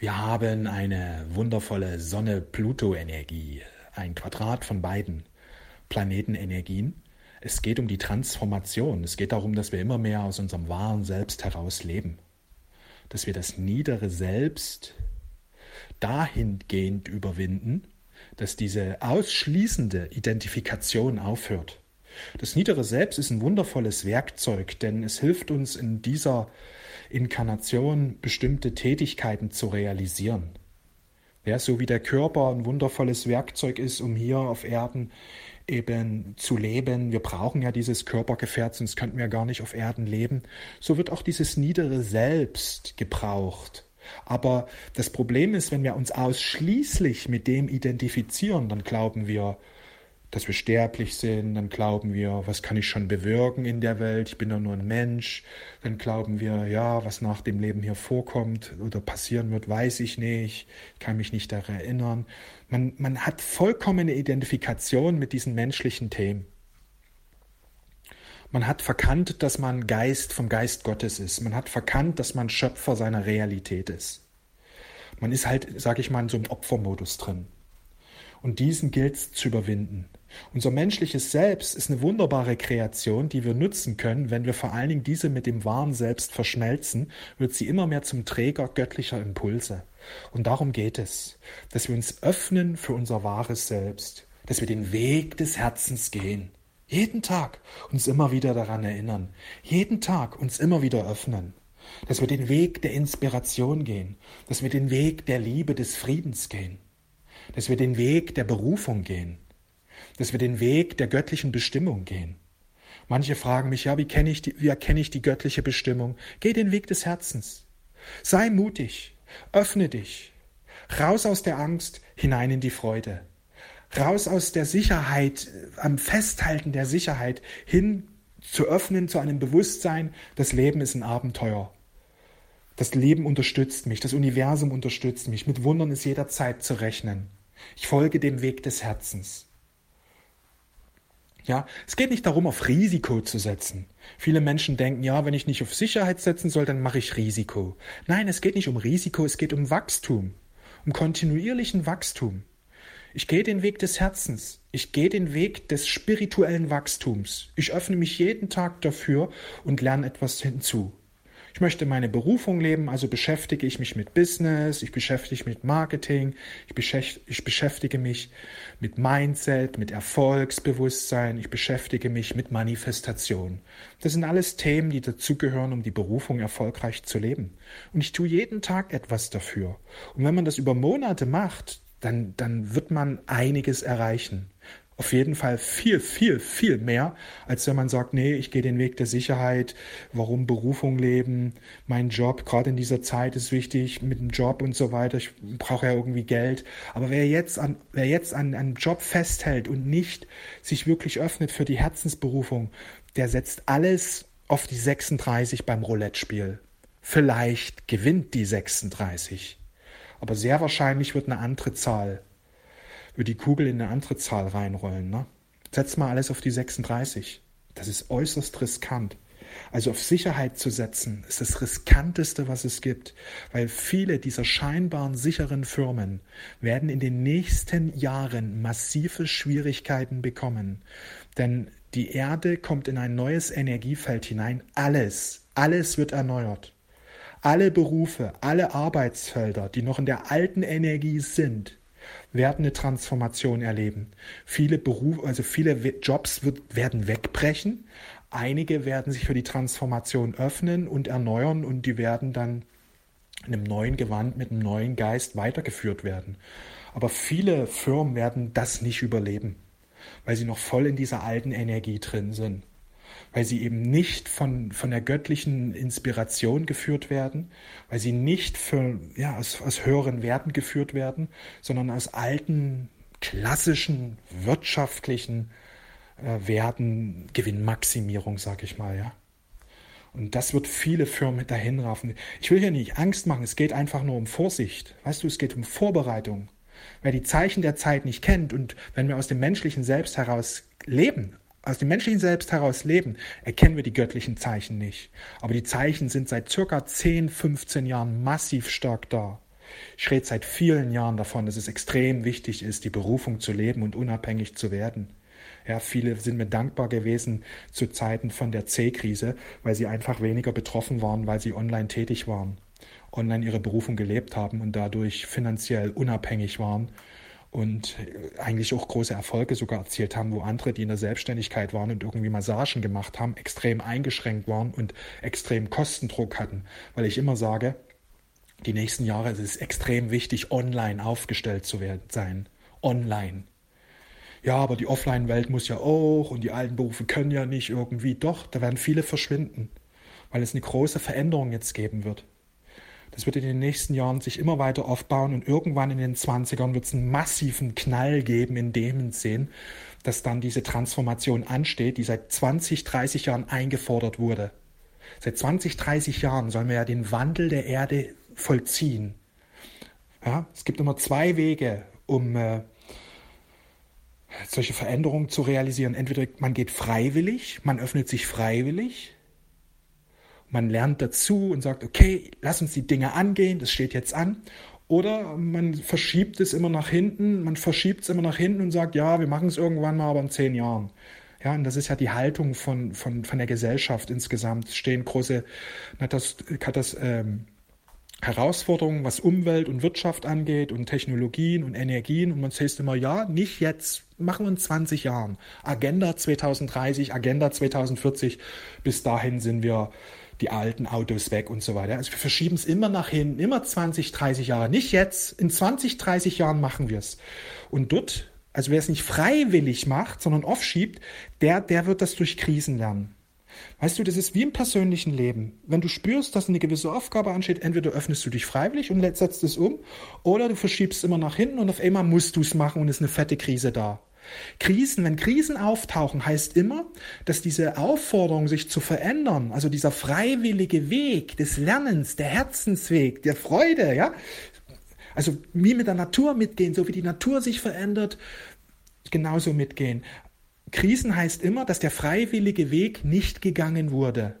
Wir haben eine wundervolle Sonne-Pluto-Energie, ein Quadrat von beiden Planetenenergien. Es geht um die Transformation. Es geht darum, dass wir immer mehr aus unserem wahren Selbst heraus leben. Dass wir das niedere Selbst dahingehend überwinden, dass diese ausschließende Identifikation aufhört. Das niedere Selbst ist ein wundervolles Werkzeug, denn es hilft uns in dieser Inkarnation bestimmte Tätigkeiten zu realisieren. Ja, so wie der Körper ein wundervolles Werkzeug ist, um hier auf Erden eben zu leben. Wir brauchen ja dieses Körpergefährt, sonst könnten wir gar nicht auf Erden leben. So wird auch dieses niedere Selbst gebraucht. Aber das Problem ist, wenn wir uns ausschließlich mit dem identifizieren, dann glauben wir, dass wir sterblich sind, dann glauben wir, was kann ich schon bewirken in der Welt, ich bin doch nur ein Mensch, dann glauben wir, ja, was nach dem Leben hier vorkommt oder passieren wird, weiß ich nicht, kann mich nicht daran erinnern. Man, man hat vollkommene Identifikation mit diesen menschlichen Themen. Man hat verkannt, dass man Geist vom Geist Gottes ist. Man hat verkannt, dass man Schöpfer seiner Realität ist. Man ist halt, sag ich mal, in so einem Opfermodus drin. Und diesen gilt es zu überwinden. Unser menschliches Selbst ist eine wunderbare Kreation, die wir nutzen können. Wenn wir vor allen Dingen diese mit dem wahren Selbst verschmelzen, wird sie immer mehr zum Träger göttlicher Impulse. Und darum geht es, dass wir uns öffnen für unser wahres Selbst, dass wir den Weg des Herzens gehen. Jeden Tag uns immer wieder daran erinnern. Jeden Tag uns immer wieder öffnen. Dass wir den Weg der Inspiration gehen. Dass wir den Weg der Liebe, des Friedens gehen. Dass wir den Weg der Berufung gehen dass wir den Weg der göttlichen Bestimmung gehen. Manche fragen mich, ja, wie, kenne ich die, wie erkenne ich die göttliche Bestimmung? Geh den Weg des Herzens. Sei mutig. Öffne dich. Raus aus der Angst, hinein in die Freude. Raus aus der Sicherheit, am Festhalten der Sicherheit, hin zu öffnen zu einem Bewusstsein, das Leben ist ein Abenteuer. Das Leben unterstützt mich, das Universum unterstützt mich, mit Wundern ist jederzeit zu rechnen. Ich folge dem Weg des Herzens. Ja, es geht nicht darum, auf Risiko zu setzen. Viele Menschen denken, ja, wenn ich nicht auf Sicherheit setzen soll, dann mache ich Risiko. Nein, es geht nicht um Risiko, es geht um Wachstum, um kontinuierlichen Wachstum. Ich gehe den Weg des Herzens. Ich gehe den Weg des spirituellen Wachstums. Ich öffne mich jeden Tag dafür und lerne etwas hinzu. Ich möchte meine Berufung leben, also beschäftige ich mich mit Business, ich beschäftige mich mit Marketing, ich, beschäftige, ich beschäftige mich mit Mindset, mit Erfolgsbewusstsein, ich beschäftige mich mit Manifestation. Das sind alles Themen, die dazugehören, um die Berufung erfolgreich zu leben. Und ich tue jeden Tag etwas dafür. Und wenn man das über Monate macht, dann, dann wird man einiges erreichen auf jeden Fall viel, viel, viel mehr, als wenn man sagt, nee, ich gehe den Weg der Sicherheit, warum Berufung leben, mein Job, gerade in dieser Zeit ist wichtig, mit dem Job und so weiter, ich brauche ja irgendwie Geld. Aber wer jetzt an, wer jetzt an einem Job festhält und nicht sich wirklich öffnet für die Herzensberufung, der setzt alles auf die 36 beim Roulette-Spiel. Vielleicht gewinnt die 36. Aber sehr wahrscheinlich wird eine andere Zahl die Kugel in eine andere Zahl reinrollen. Ne? Setz mal alles auf die 36. Das ist äußerst riskant. Also auf Sicherheit zu setzen, ist das riskanteste, was es gibt, weil viele dieser scheinbaren sicheren Firmen werden in den nächsten Jahren massive Schwierigkeiten bekommen. Denn die Erde kommt in ein neues Energiefeld hinein. Alles, alles wird erneuert. Alle Berufe, alle Arbeitsfelder, die noch in der alten Energie sind, werden eine Transformation erleben. Viele Berufe, also viele Jobs wird, werden wegbrechen. Einige werden sich für die Transformation öffnen und erneuern und die werden dann in einem neuen Gewand mit einem neuen Geist weitergeführt werden. Aber viele Firmen werden das nicht überleben, weil sie noch voll in dieser alten Energie drin sind weil sie eben nicht von, von der göttlichen Inspiration geführt werden, weil sie nicht für, ja, aus, aus höheren Werten geführt werden, sondern aus alten, klassischen, wirtschaftlichen äh, Werten, Gewinnmaximierung, sag ich mal, ja. Und das wird viele Firmen dahin raffen. Ich will hier nicht Angst machen, es geht einfach nur um Vorsicht. Weißt du, es geht um Vorbereitung. Wer die Zeichen der Zeit nicht kennt und wenn wir aus dem menschlichen Selbst heraus leben, aus dem menschlichen Selbst heraus leben, erkennen wir die göttlichen Zeichen nicht. Aber die Zeichen sind seit circa 10, 15 Jahren massiv stark da. Ich rede seit vielen Jahren davon, dass es extrem wichtig ist, die Berufung zu leben und unabhängig zu werden. Ja, viele sind mir dankbar gewesen zu Zeiten von der C-Krise, weil sie einfach weniger betroffen waren, weil sie online tätig waren, online ihre Berufung gelebt haben und dadurch finanziell unabhängig waren und eigentlich auch große Erfolge sogar erzielt haben, wo andere, die in der Selbstständigkeit waren und irgendwie Massagen gemacht haben, extrem eingeschränkt waren und extrem Kostendruck hatten. Weil ich immer sage, die nächsten Jahre ist es extrem wichtig, online aufgestellt zu werden, sein. Online. Ja, aber die Offline-Welt muss ja auch und die alten Berufe können ja nicht irgendwie. Doch, da werden viele verschwinden, weil es eine große Veränderung jetzt geben wird. Das wird in den nächsten Jahren sich immer weiter aufbauen und irgendwann in den 20ern wird es einen massiven Knall geben in dem Sinn, dass dann diese Transformation ansteht, die seit 20, 30 Jahren eingefordert wurde. Seit 20, 30 Jahren sollen wir ja den Wandel der Erde vollziehen. Ja, es gibt immer zwei Wege, um äh, solche Veränderungen zu realisieren. Entweder man geht freiwillig, man öffnet sich freiwillig, man lernt dazu und sagt, okay, lass uns die Dinge angehen, das steht jetzt an. Oder man verschiebt es immer nach hinten, man verschiebt es immer nach hinten und sagt, ja, wir machen es irgendwann mal, aber in zehn Jahren. Ja, und das ist ja die Haltung von, von, von der Gesellschaft insgesamt. Es stehen große das, ähm, Herausforderungen, was Umwelt und Wirtschaft angeht und Technologien und Energien. Und man sagt immer, ja, nicht jetzt, machen wir in 20 Jahren. Agenda 2030, Agenda 2040, bis dahin sind wir die alten Autos weg und so weiter. Also wir verschieben es immer nach hinten, immer 20, 30 Jahre. Nicht jetzt, in 20, 30 Jahren machen wir es. Und dort, also wer es nicht freiwillig macht, sondern aufschiebt, der, der wird das durch Krisen lernen. Weißt du, das ist wie im persönlichen Leben. Wenn du spürst, dass eine gewisse Aufgabe ansteht, entweder öffnest du dich freiwillig und setzt es um, oder du verschiebst es immer nach hinten und auf einmal musst du es machen und ist eine fette Krise da. Krisen, wenn Krisen auftauchen, heißt immer, dass diese Aufforderung, sich zu verändern, also dieser freiwillige Weg des Lernens, der Herzensweg, der Freude, ja, also wie mit der Natur mitgehen, so wie die Natur sich verändert, genauso mitgehen. Krisen heißt immer, dass der freiwillige Weg nicht gegangen wurde.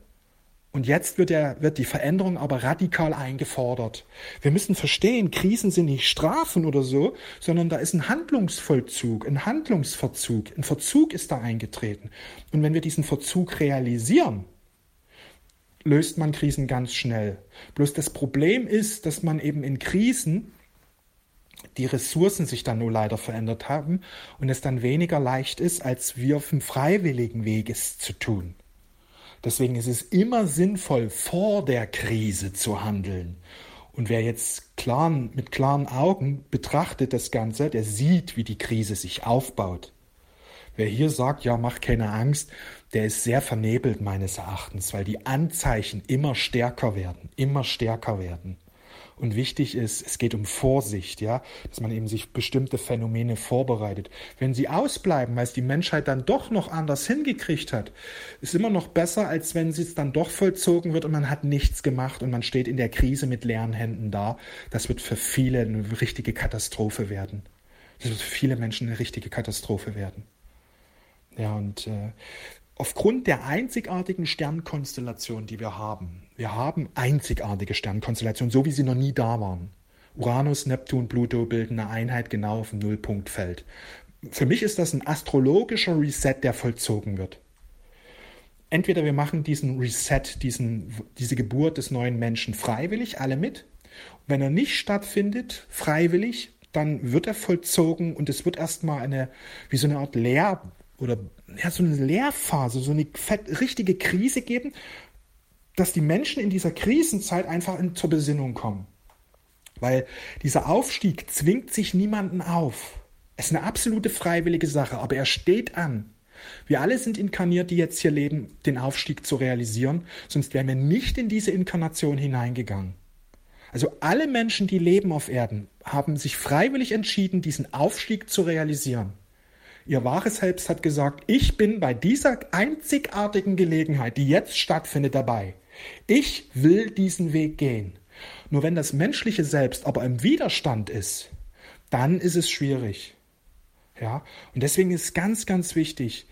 Und jetzt wird, der, wird die Veränderung aber radikal eingefordert. Wir müssen verstehen, Krisen sind nicht Strafen oder so, sondern da ist ein Handlungsvollzug, ein Handlungsverzug. Ein Verzug ist da eingetreten. Und wenn wir diesen Verzug realisieren, löst man Krisen ganz schnell. Bloß das Problem ist, dass man eben in Krisen die Ressourcen sich dann nur leider verändert haben und es dann weniger leicht ist, als wir auf dem freiwilligen Weg es zu tun. Deswegen ist es immer sinnvoll, vor der Krise zu handeln. Und wer jetzt klar, mit klaren Augen betrachtet das Ganze, der sieht, wie die Krise sich aufbaut. Wer hier sagt, ja, mach keine Angst, der ist sehr vernebelt meines Erachtens, weil die Anzeichen immer stärker werden, immer stärker werden. Und wichtig ist, es geht um Vorsicht, ja, dass man eben sich bestimmte Phänomene vorbereitet. Wenn sie ausbleiben, weil es die Menschheit dann doch noch anders hingekriegt hat, ist immer noch besser, als wenn es dann doch vollzogen wird und man hat nichts gemacht und man steht in der Krise mit leeren Händen da. Das wird für viele eine richtige Katastrophe werden. Das wird für viele Menschen eine richtige Katastrophe werden. Ja, und äh, aufgrund der einzigartigen Sternkonstellation, die wir haben, wir haben einzigartige Sternkonstellationen, so wie sie noch nie da waren. Uranus, Neptun, Pluto bilden eine Einheit genau auf dem Nullpunktfeld. Für mich ist das ein astrologischer Reset, der vollzogen wird. Entweder wir machen diesen Reset, diesen, diese Geburt des neuen Menschen freiwillig, alle mit. Wenn er nicht stattfindet, freiwillig, dann wird er vollzogen und es wird erstmal eine, wie so eine Art Lehr- oder ja, so eine Lehrphase, so eine fett, richtige Krise geben, dass die Menschen in dieser Krisenzeit einfach in, zur Besinnung kommen. Weil dieser Aufstieg zwingt sich niemanden auf. Es ist eine absolute freiwillige Sache, aber er steht an. Wir alle sind inkarniert, die jetzt hier leben, den Aufstieg zu realisieren, sonst wären wir nicht in diese Inkarnation hineingegangen. Also alle Menschen, die leben auf Erden, haben sich freiwillig entschieden, diesen Aufstieg zu realisieren. Ihr wahres Selbst hat gesagt, ich bin bei dieser einzigartigen Gelegenheit, die jetzt stattfindet, dabei. Ich will diesen Weg gehen. Nur wenn das menschliche Selbst aber im Widerstand ist, dann ist es schwierig. Ja, und deswegen ist ganz, ganz wichtig,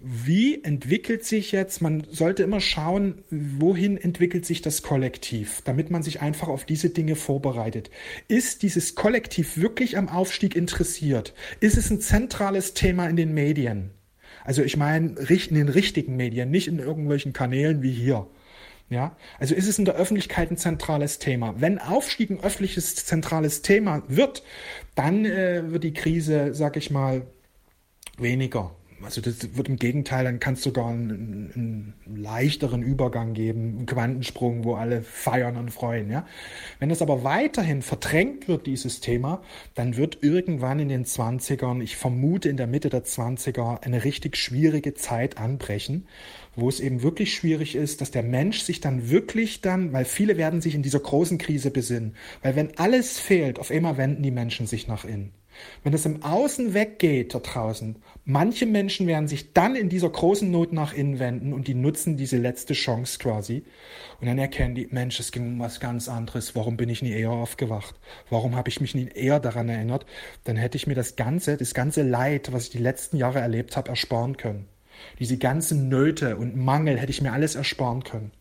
wie entwickelt sich jetzt, man sollte immer schauen, wohin entwickelt sich das Kollektiv, damit man sich einfach auf diese Dinge vorbereitet. Ist dieses Kollektiv wirklich am Aufstieg interessiert? Ist es ein zentrales Thema in den Medien? Also ich meine, in den richtigen Medien, nicht in irgendwelchen Kanälen wie hier. Ja, also ist es in der Öffentlichkeit ein zentrales Thema. Wenn Aufstieg ein öffentliches zentrales Thema wird, dann äh, wird die Krise, sag ich mal, weniger. Also das wird im Gegenteil, dann kann es sogar einen, einen, leichteren Übergang geben, einen Quantensprung, wo alle feiern und freuen. Ja? Wenn es aber weiterhin verdrängt wird, dieses Thema, dann wird irgendwann in den 20ern, ich vermute in der Mitte der 20er, eine richtig schwierige Zeit anbrechen, wo es eben wirklich schwierig ist, dass der Mensch sich dann wirklich dann, weil viele werden sich in dieser großen Krise besinnen, weil wenn alles fehlt, auf einmal wenden die Menschen sich nach innen. Wenn es im Außen weggeht da draußen, manche Menschen werden sich dann in dieser großen Not nach innen wenden und die nutzen diese letzte Chance quasi. Und dann erkennen die, Mensch, es ging um was ganz anderes. Warum bin ich nie eher aufgewacht? Warum habe ich mich nie eher daran erinnert? Dann hätte ich mir das ganze, das ganze Leid, was ich die letzten Jahre erlebt habe, ersparen können. Diese ganzen Nöte und Mangel hätte ich mir alles ersparen können.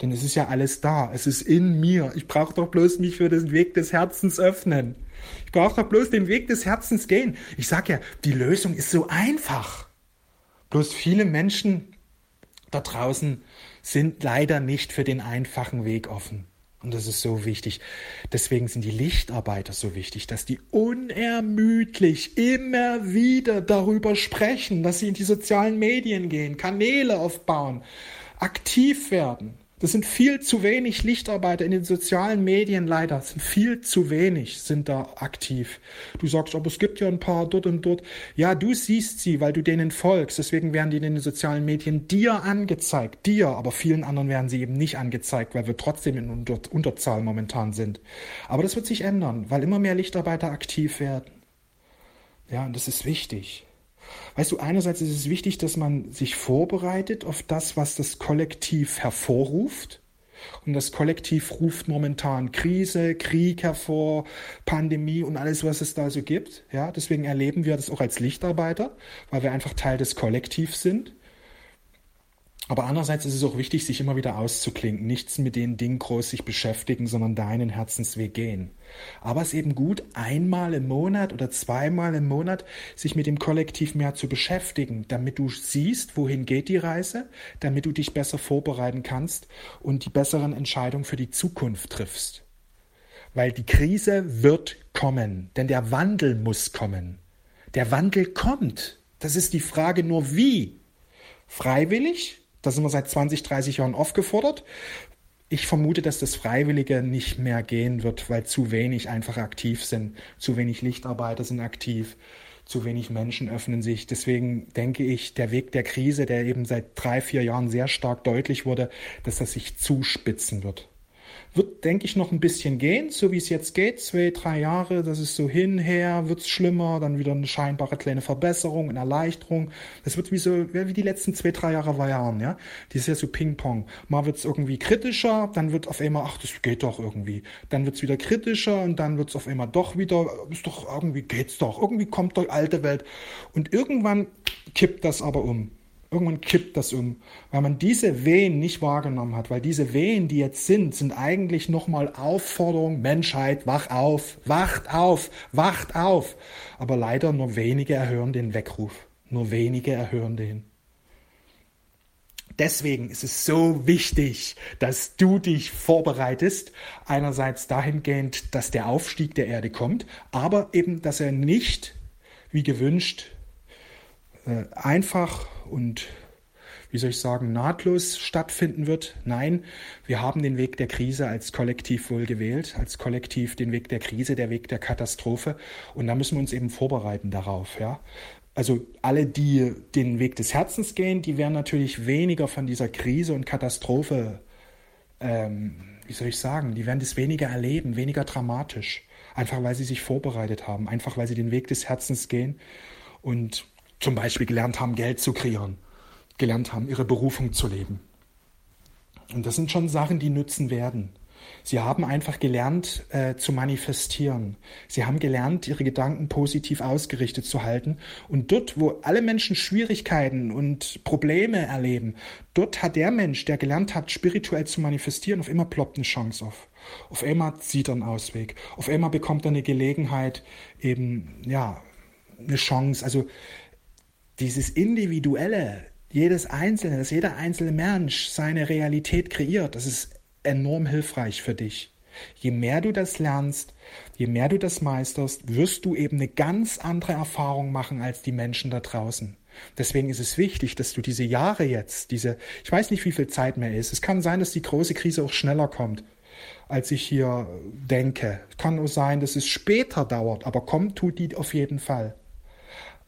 Denn es ist ja alles da. Es ist in mir. Ich brauche doch bloß mich für den Weg des Herzens öffnen. Ich brauche doch bloß den Weg des Herzens gehen. Ich sage ja, die Lösung ist so einfach. Bloß viele Menschen da draußen sind leider nicht für den einfachen Weg offen. Und das ist so wichtig. Deswegen sind die Lichtarbeiter so wichtig, dass die unermüdlich immer wieder darüber sprechen, dass sie in die sozialen Medien gehen, Kanäle aufbauen, aktiv werden. Das sind viel zu wenig Lichtarbeiter in den sozialen Medien leider. Das sind viel zu wenig, sind da aktiv. Du sagst, aber es gibt ja ein paar dort und dort. Ja, du siehst sie, weil du denen folgst. Deswegen werden die in den sozialen Medien dir angezeigt. Dir, aber vielen anderen werden sie eben nicht angezeigt, weil wir trotzdem in Unter Unterzahl momentan sind. Aber das wird sich ändern, weil immer mehr Lichtarbeiter aktiv werden. Ja, und das ist wichtig. Weißt du, einerseits ist es wichtig, dass man sich vorbereitet auf das, was das Kollektiv hervorruft. Und das Kollektiv ruft momentan Krise, Krieg hervor, Pandemie und alles, was es da so gibt. Ja, deswegen erleben wir das auch als Lichtarbeiter, weil wir einfach Teil des Kollektivs sind. Aber andererseits ist es auch wichtig, sich immer wieder auszuklinken, nichts mit den Dingen groß sich beschäftigen, sondern deinen Herzensweg gehen. Aber es ist eben gut, einmal im Monat oder zweimal im Monat sich mit dem Kollektiv mehr zu beschäftigen, damit du siehst, wohin geht die Reise, damit du dich besser vorbereiten kannst und die besseren Entscheidungen für die Zukunft triffst. Weil die Krise wird kommen, denn der Wandel muss kommen. Der Wandel kommt. Das ist die Frage nur wie. Freiwillig da sind wir seit 20, 30 Jahren aufgefordert. Ich vermute, dass das Freiwillige nicht mehr gehen wird, weil zu wenig einfach aktiv sind. Zu wenig Lichtarbeiter sind aktiv. Zu wenig Menschen öffnen sich. Deswegen denke ich, der Weg der Krise, der eben seit drei, vier Jahren sehr stark deutlich wurde, dass das sich zuspitzen wird. Wird, denke ich, noch ein bisschen gehen, so wie es jetzt geht, zwei, drei Jahre, das ist so hinher, wird es schlimmer, dann wieder eine scheinbare kleine Verbesserung, eine Erleichterung. Das wird wie so, wie die letzten zwei, drei Jahre waren, ja. Die ist ja so Ping-Pong. Mal wird es irgendwie kritischer, dann wird auf einmal, ach, das geht doch irgendwie. Dann wird es wieder kritischer und dann wird es auf einmal doch wieder, ist doch, irgendwie geht's doch. Irgendwie kommt doch alte Welt. Und irgendwann kippt das aber um. Irgendwann kippt das um, weil man diese Wehen nicht wahrgenommen hat, weil diese Wehen, die jetzt sind, sind eigentlich nochmal Aufforderung, Menschheit, wach auf, wacht auf, wacht auf. Aber leider nur wenige erhören den Weckruf, nur wenige erhören den. Deswegen ist es so wichtig, dass du dich vorbereitest. Einerseits dahingehend, dass der Aufstieg der Erde kommt, aber eben, dass er nicht, wie gewünscht, einfach und wie soll ich sagen, nahtlos stattfinden wird. Nein, wir haben den Weg der Krise als Kollektiv wohl gewählt, als Kollektiv den Weg der Krise, der Weg der Katastrophe. Und da müssen wir uns eben vorbereiten darauf, ja. Also alle, die den Weg des Herzens gehen, die werden natürlich weniger von dieser Krise und Katastrophe, ähm, wie soll ich sagen, die werden das weniger erleben, weniger dramatisch. Einfach weil sie sich vorbereitet haben, einfach weil sie den Weg des Herzens gehen und zum Beispiel gelernt haben, Geld zu kreieren, gelernt haben, ihre Berufung zu leben. Und das sind schon Sachen, die nützen werden. Sie haben einfach gelernt äh, zu manifestieren. Sie haben gelernt, ihre Gedanken positiv ausgerichtet zu halten. Und dort, wo alle Menschen Schwierigkeiten und Probleme erleben, dort hat der Mensch, der gelernt hat, spirituell zu manifestieren, auf immer ploppt eine Chance auf. Auf einmal sieht er einen Ausweg. Auf einmal bekommt er eine Gelegenheit, eben, ja, eine Chance. Also dieses Individuelle, jedes Einzelne, dass jeder einzelne Mensch seine Realität kreiert, das ist enorm hilfreich für dich. Je mehr du das lernst, je mehr du das meisterst, wirst du eben eine ganz andere Erfahrung machen als die Menschen da draußen. Deswegen ist es wichtig, dass du diese Jahre jetzt, diese, ich weiß nicht, wie viel Zeit mehr ist. Es kann sein, dass die große Krise auch schneller kommt, als ich hier denke. Kann auch sein, dass es später dauert, aber kommt tut die auf jeden Fall.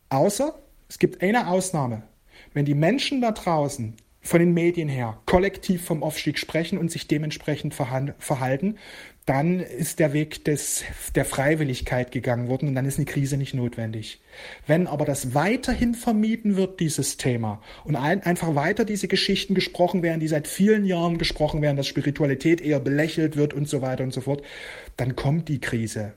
Außer, es gibt eine Ausnahme. Wenn die Menschen da draußen von den Medien her kollektiv vom Aufstieg sprechen und sich dementsprechend verhalten, dann ist der Weg des, der Freiwilligkeit gegangen worden und dann ist eine Krise nicht notwendig. Wenn aber das weiterhin vermieden wird, dieses Thema, und ein, einfach weiter diese Geschichten gesprochen werden, die seit vielen Jahren gesprochen werden, dass Spiritualität eher belächelt wird und so weiter und so fort, dann kommt die Krise.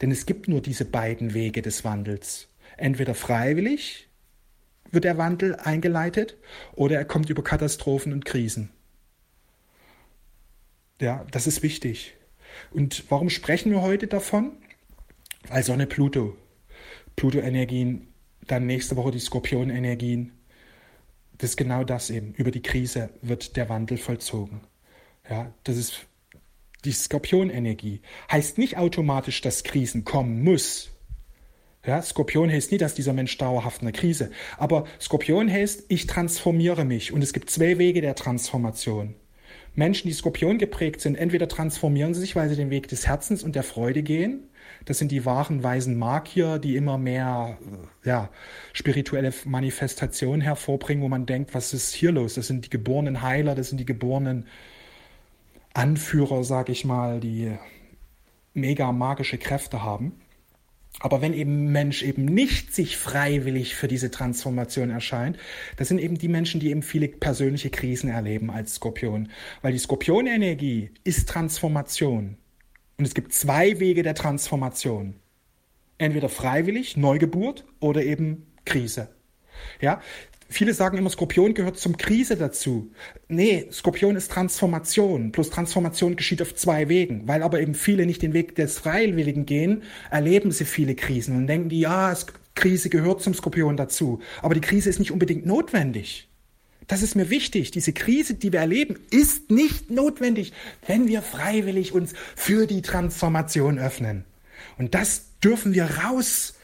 Denn es gibt nur diese beiden Wege des Wandels. Entweder freiwillig, wird der Wandel eingeleitet oder er kommt über Katastrophen und Krisen. Ja, das ist wichtig. Und warum sprechen wir heute davon? Weil Sonne Pluto, Pluto-Energien, dann nächste Woche die Skorpion-Energien. Das ist genau das eben. Über die Krise wird der Wandel vollzogen. Ja, das ist die Skorpion-Energie. Heißt nicht automatisch, dass Krisen kommen muss. Ja, Skorpion heißt nie, dass dieser Mensch dauerhaft in einer Krise. Aber Skorpion heißt, ich transformiere mich. Und es gibt zwei Wege der Transformation. Menschen, die Skorpion geprägt sind, entweder transformieren sie sich, weil sie den Weg des Herzens und der Freude gehen. Das sind die wahren weisen Magier, die immer mehr äh, ja, spirituelle Manifestationen hervorbringen, wo man denkt, was ist hier los? Das sind die geborenen Heiler, das sind die geborenen Anführer, sag ich mal, die mega magische Kräfte haben. Aber wenn eben Mensch eben nicht sich freiwillig für diese Transformation erscheint, das sind eben die Menschen, die eben viele persönliche Krisen erleben als Skorpion. Weil die Skorpionenergie ist Transformation. Und es gibt zwei Wege der Transformation. Entweder freiwillig, Neugeburt oder eben Krise. Ja, Viele sagen immer, Skorpion gehört zum Krise dazu. Nee, Skorpion ist Transformation. Plus Transformation geschieht auf zwei Wegen. Weil aber eben viele nicht den Weg des Freiwilligen gehen, erleben sie viele Krisen und denken die, ja, Krise gehört zum Skorpion dazu. Aber die Krise ist nicht unbedingt notwendig. Das ist mir wichtig. Diese Krise, die wir erleben, ist nicht notwendig, wenn wir freiwillig uns für die Transformation öffnen. Und das dürfen wir raus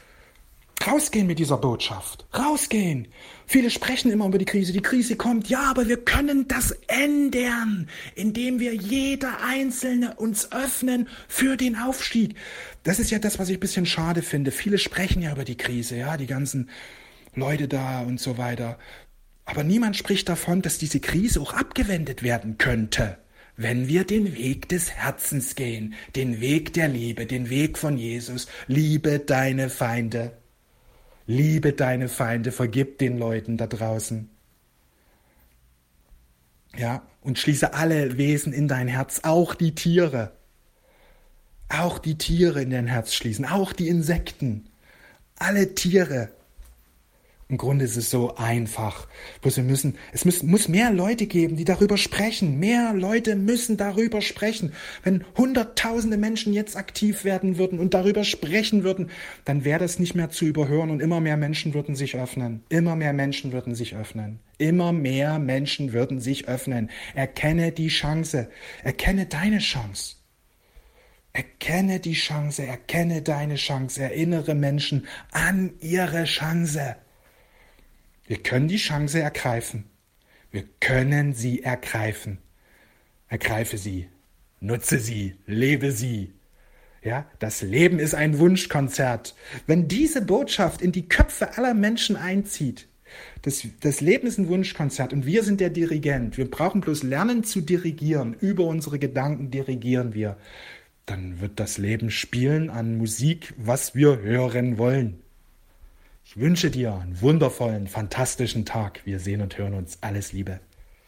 Rausgehen mit dieser Botschaft. Rausgehen. Viele sprechen immer über die Krise. Die Krise kommt. Ja, aber wir können das ändern, indem wir jeder Einzelne uns öffnen für den Aufstieg. Das ist ja das, was ich ein bisschen schade finde. Viele sprechen ja über die Krise, ja, die ganzen Leute da und so weiter. Aber niemand spricht davon, dass diese Krise auch abgewendet werden könnte wenn wir den Weg des Herzens gehen, den Weg der Liebe, den Weg von Jesus, liebe deine Feinde. Liebe deine Feinde, vergib den Leuten da draußen. Ja, und schließe alle Wesen in dein Herz, auch die Tiere. Auch die Tiere in dein Herz schließen, auch die Insekten. Alle Tiere. Im Grunde ist es so einfach. Bloß wir müssen, es muss, muss mehr Leute geben, die darüber sprechen. Mehr Leute müssen darüber sprechen. Wenn hunderttausende Menschen jetzt aktiv werden würden und darüber sprechen würden, dann wäre das nicht mehr zu überhören und immer mehr Menschen würden sich öffnen. Immer mehr Menschen würden sich öffnen. Immer mehr Menschen würden sich öffnen. Erkenne die Chance. Erkenne deine Chance. Erkenne die Chance, erkenne deine Chance, erinnere Menschen an ihre Chance. Wir können die Chance ergreifen. Wir können sie ergreifen. Ergreife sie. Nutze sie. Lebe sie. Ja, das Leben ist ein Wunschkonzert. Wenn diese Botschaft in die Köpfe aller Menschen einzieht, das, das Leben ist ein Wunschkonzert und wir sind der Dirigent. Wir brauchen bloß lernen zu dirigieren. Über unsere Gedanken dirigieren wir. Dann wird das Leben spielen an Musik, was wir hören wollen. Ich wünsche dir einen wundervollen, fantastischen Tag. Wir sehen und hören uns. Alles Liebe.